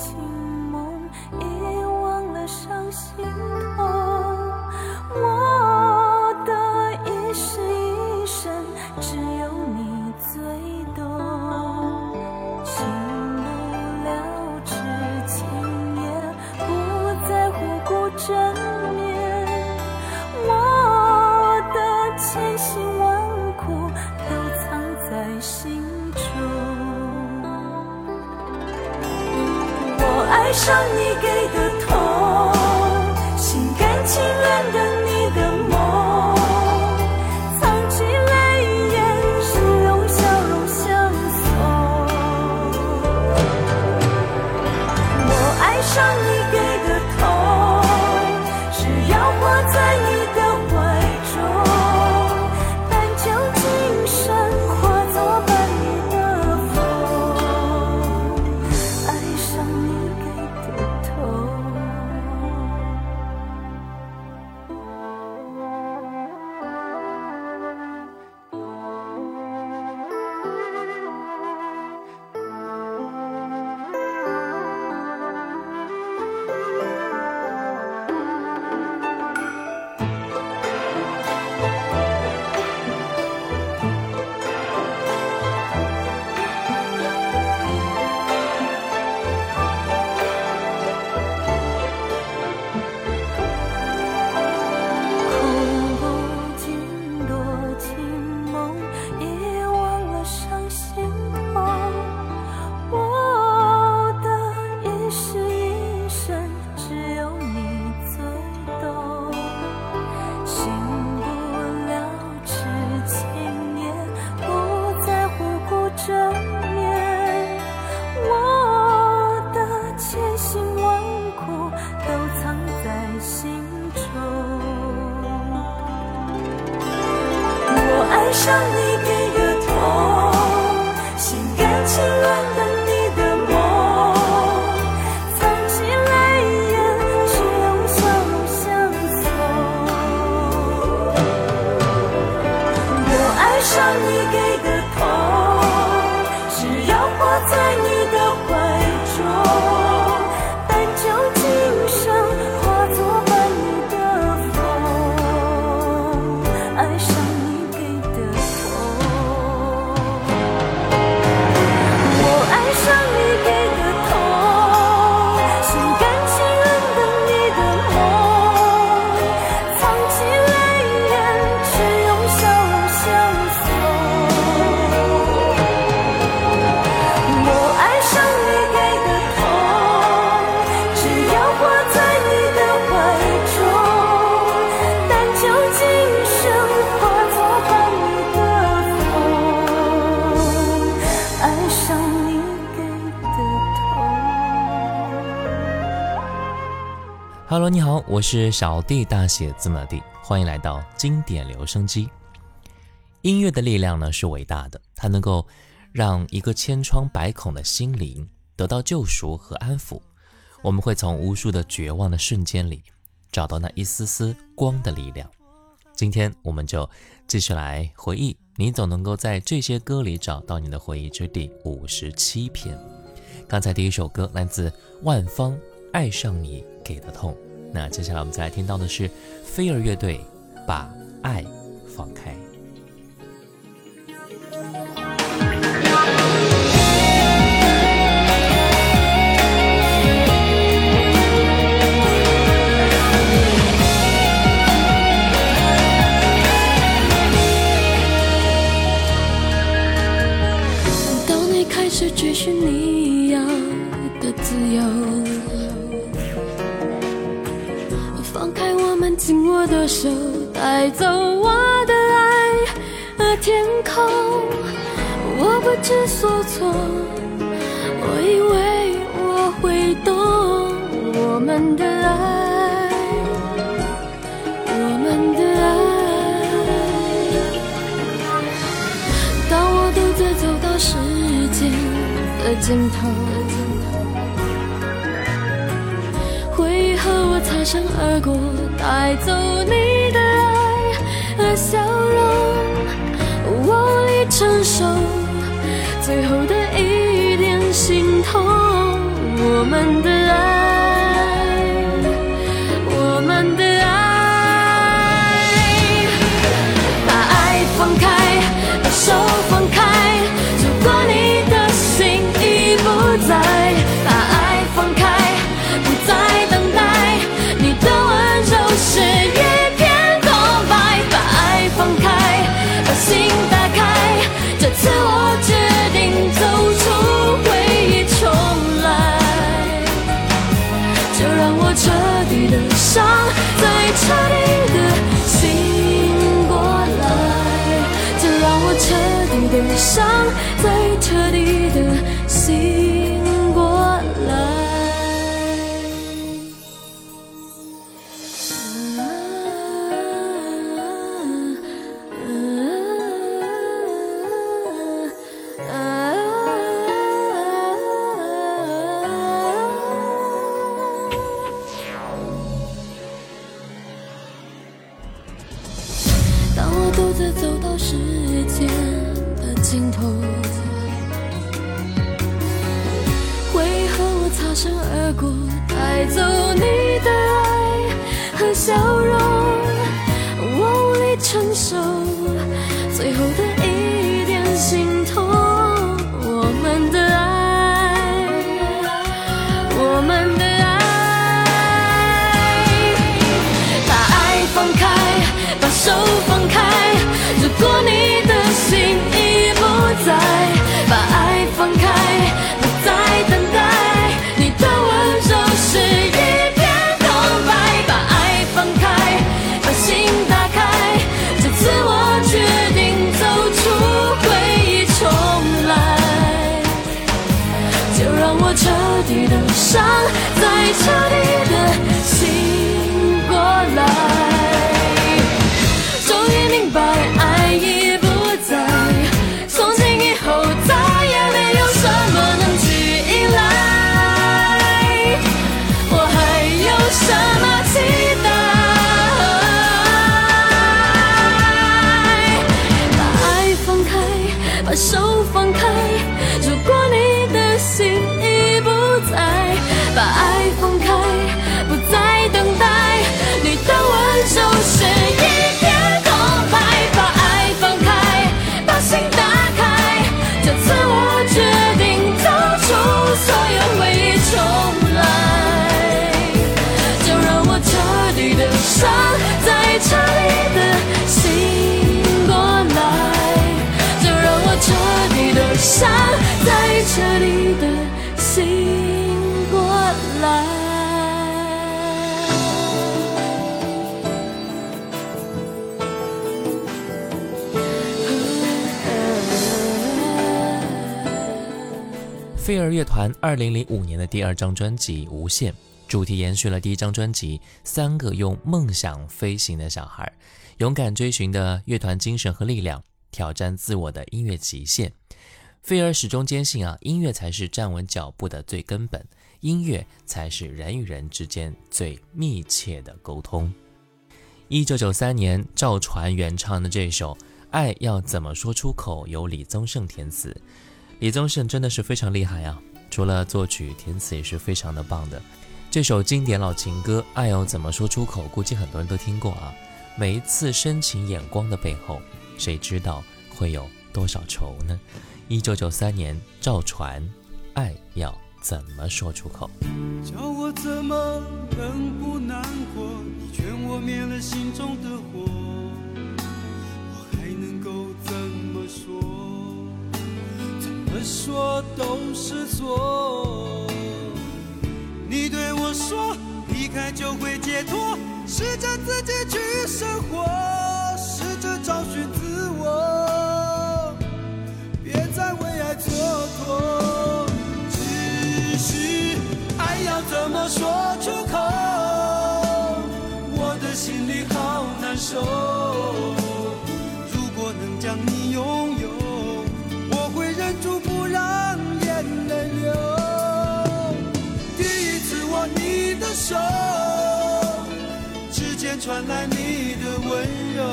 情。Hello，你好，我是小弟大写字母弟，欢迎来到经典留声机。音乐的力量呢是伟大的，它能够让一个千疮百孔的心灵得到救赎和安抚。我们会从无数的绝望的瞬间里找到那一丝丝光的力量。今天我们就继续来回忆，你总能够在这些歌里找到你的回忆之第五十七篇。刚才第一首歌来自万芳，《爱上你给的痛》。那接下来我们再来听到的是飞儿乐队《把爱放开》。我的手，带走我的爱和天空。我不知所措，我以为我会懂我们的爱，我们的爱。当我独自走到时间的尽头。回忆和我擦身而过，带走你的爱和笑容，我无力承受最后的一点心痛。我们的我彻底的伤，最彻底的醒过来，这让我彻底的伤，最彻底。伤飞儿乐团二零零五年的第二张专辑《无限》，主题延续了第一张专辑《三个用梦想飞行的小孩》，勇敢追寻的乐团精神和力量，挑战自我的音乐极限。飞儿始终坚信啊，音乐才是站稳脚步的最根本，音乐才是人与人之间最密切的沟通。一九九三年，赵传原唱的这首《爱要怎么说出口》，由李宗盛填词。李宗盛真的是非常厉害啊！除了作曲填词也是非常的棒的。这首经典老情歌《爱要怎么说出口》，估计很多人都听过啊。每一次深情眼光的背后，谁知道会有多少愁呢？一九九三年，赵传，《爱要怎么说出口》。叫我怎么能不难过？你劝我灭了心中的火，我还能够怎么说？怎么说都是错。你对我说，离开就会解脱，试着自己去生活，试着找寻自我，别再为爱蹉跎。只是爱要怎么说出口，我的心里好难受。传来你的温柔。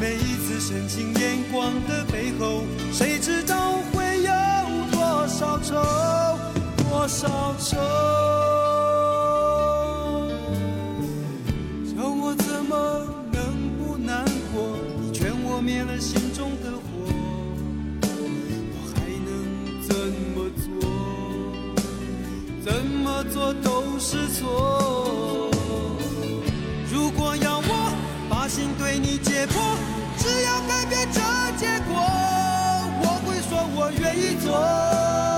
每一次深情眼光的背后，谁知道会有多少愁，多少愁。叫我怎么能不难过？你劝我灭了心中的火，我还能怎么做？怎么做都是错。心对你解剖，只要改变这结果，我会说我愿意做。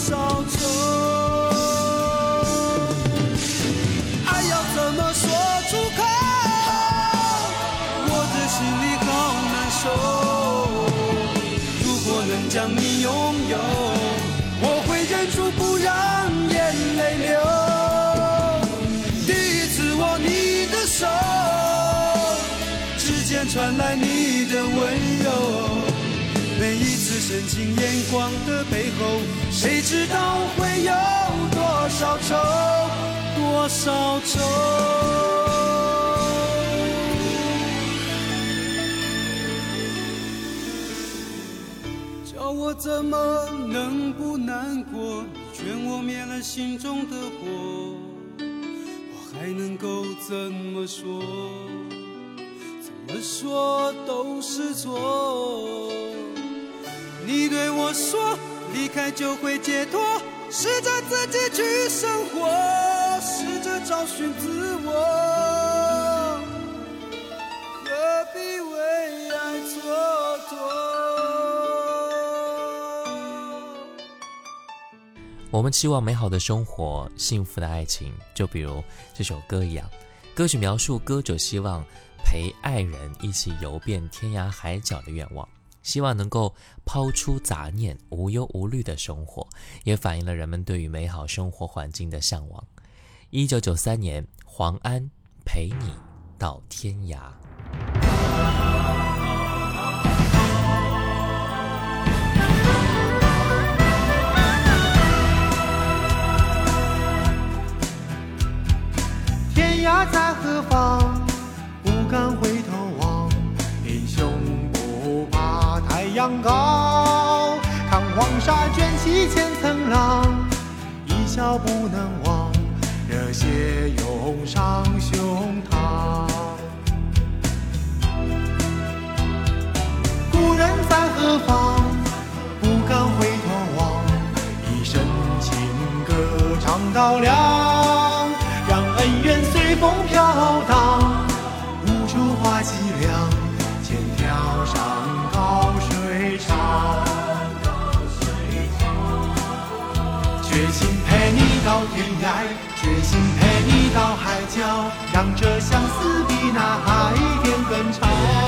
少愁？爱要怎么说出口？我的心里好难受。如果能将你拥有，我会忍住不让眼泪流。第一次握你的手。指尖传来你的温柔，每一次深情眼光的背后，谁知道会有多少愁，多少愁？叫我怎么能不难过？你劝我灭了心中的火，我还能够怎么说？怎么说都是错。你对我说，离开就会解脱，试着自己去生活，试着找寻自我，何必为爱蹉跎？我们期望美好的生活、幸福的爱情，就比如这首歌一样。歌曲描述歌者希望陪爱人一起游遍天涯海角的愿望，希望能够抛出杂念、无忧无虑的生活，也反映了人们对于美好生活环境的向往。一九九三年，黄安陪你到天涯。天涯在何方？不敢回千层浪，一笑不能忘，热血涌上胸膛。故人在何方？不敢回头望，一生情歌唱到亮，让恩怨随风飘荡，到天涯，决心陪你到海角，让这相思比那海天更长。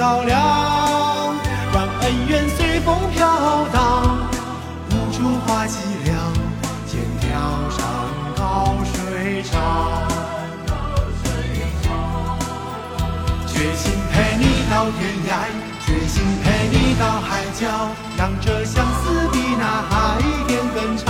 到亮，让恩怨随风飘荡，无处话凄凉。天高山高水长，决心陪你到天涯，决心陪你到海角，让这相思比那海天更长。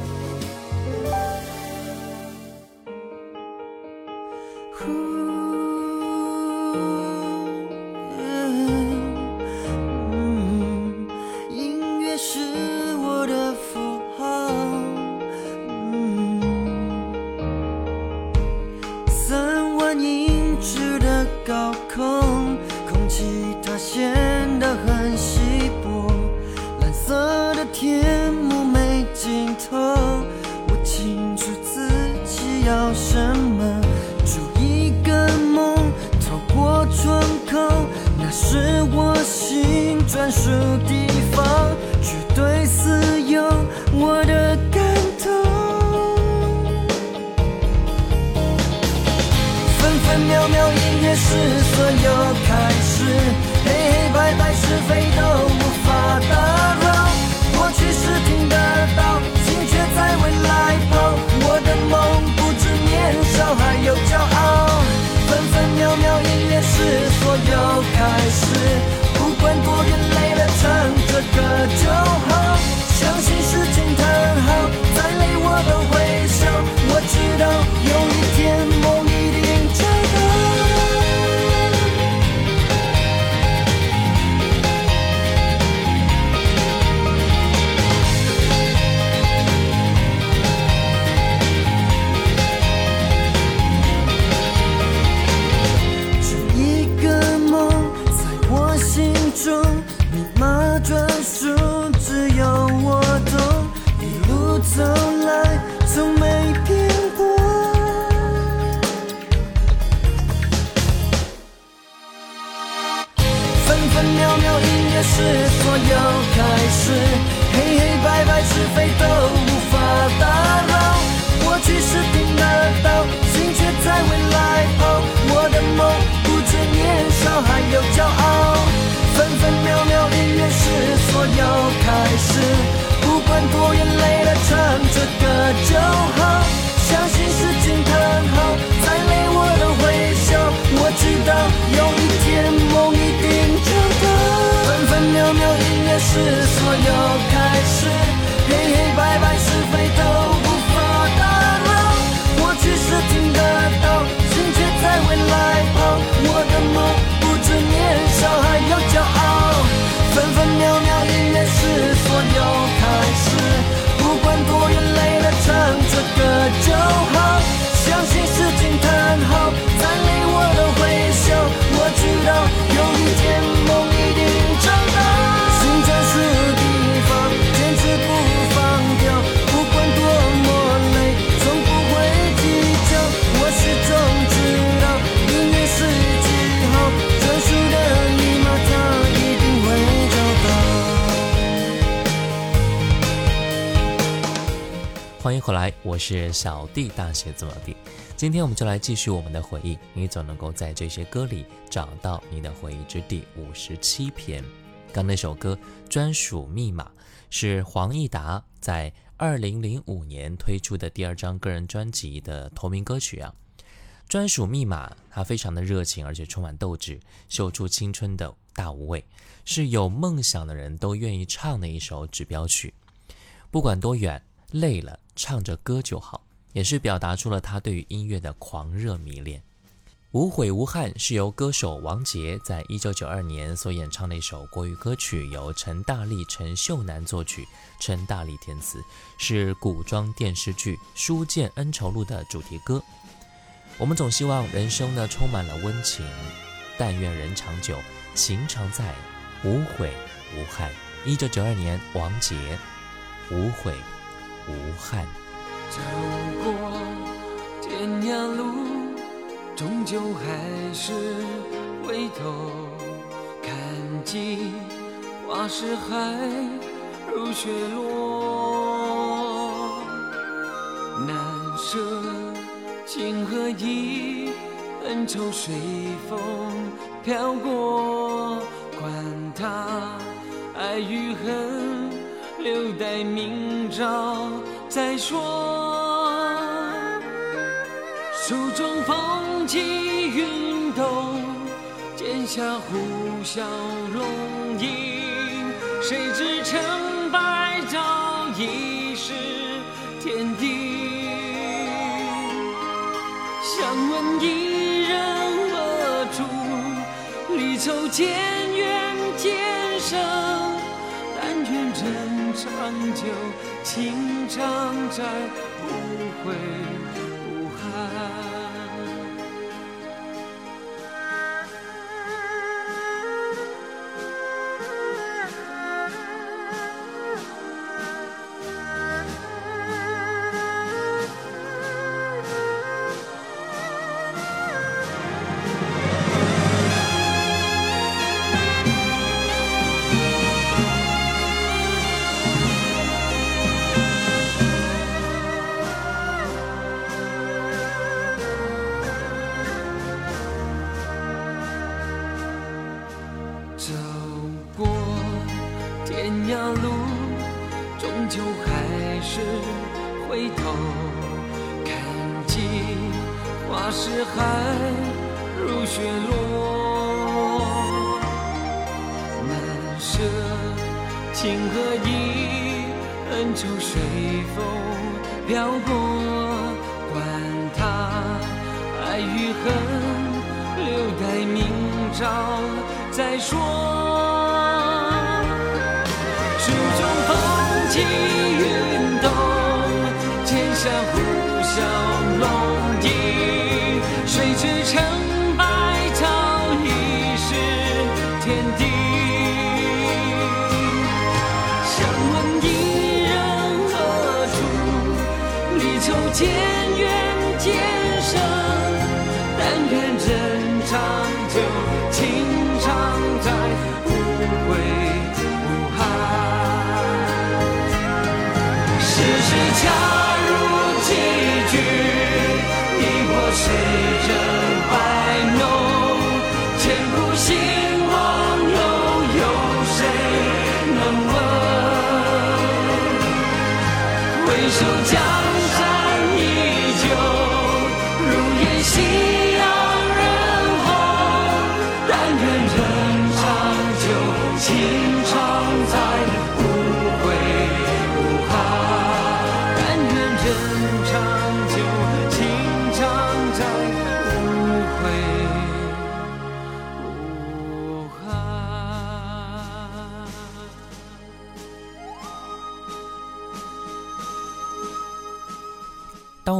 黑黑白白是非都无法打扰，过去是听得到，心却在未来跑。我的梦不止年少，还有骄傲。分分秒秒依然是所有开始，不管多远，累了唱着歌就好。欢迎回来，我是小弟大写字母弟。今天我们就来继续我们的回忆，你总能够在这些歌里找到你的回忆之第五十七篇。刚那首歌《专属密码》是黄义达在二零零五年推出的第二张个人专辑的同名歌曲啊。专属密码，它非常的热情，而且充满斗志，秀出青春的大无畏，是有梦想的人都愿意唱的一首指标曲。不管多远，累了唱着歌就好，也是表达出了他对于音乐的狂热迷恋。无悔无憾是由歌手王杰在一九九二年所演唱的一首国语歌曲，由陈大力、陈秀楠作曲，陈大力填词，是古装电视剧《书剑恩仇录》的主题歌。我们总希望人生呢充满了温情，但愿人长久，情常在，无悔无憾。一九九二年，王杰，无悔无憾。走过天涯路，终究还是回头看尽花事海，如雪落。难舍情和义，恩仇随风飘过，管他爱与恨，待明朝再说。手中风起云动，剑下呼啸龙吟，谁知成败早已是天地。想问一人何处？离愁渐远渐生，但愿人长久，情长在，无悔无憾。还是回头看尽花是海，如雪落。难舍情和义，恩仇随风飘过，管他爱与恨，留待明朝再说。我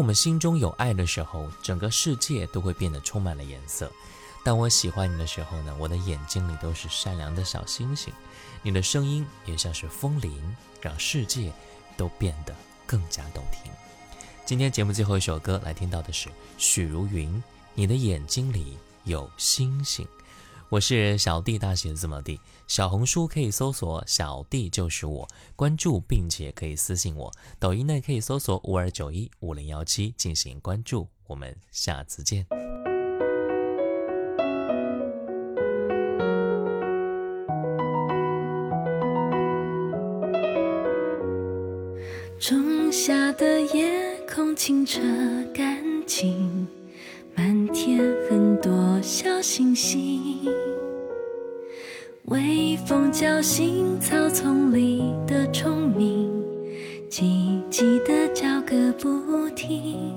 我们心中有爱的时候，整个世界都会变得充满了颜色。当我喜欢你的时候呢，我的眼睛里都是善良的小星星。你的声音也像是风铃，让世界都变得更加动听。今天节目最后一首歌来听到的是许茹芸，《你的眼睛里有星星》。我是小弟大写字母 D，小红书可以搜索“小弟就是我”，关注并且可以私信我。抖音内可以搜索五二九一五零幺七进行关注。我们下次见。仲夏的夜空清澈干净。满天很多小星星，微风叫醒草丛里的虫鸣，叽叽的叫个不停。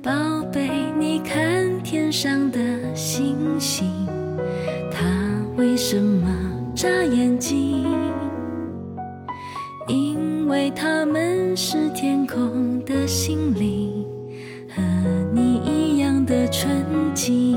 宝贝，你看天上的星星，它为什么眨眼睛？因为它们是天空的心灵。和你一样的纯净，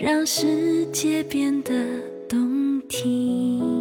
让世界变得动听。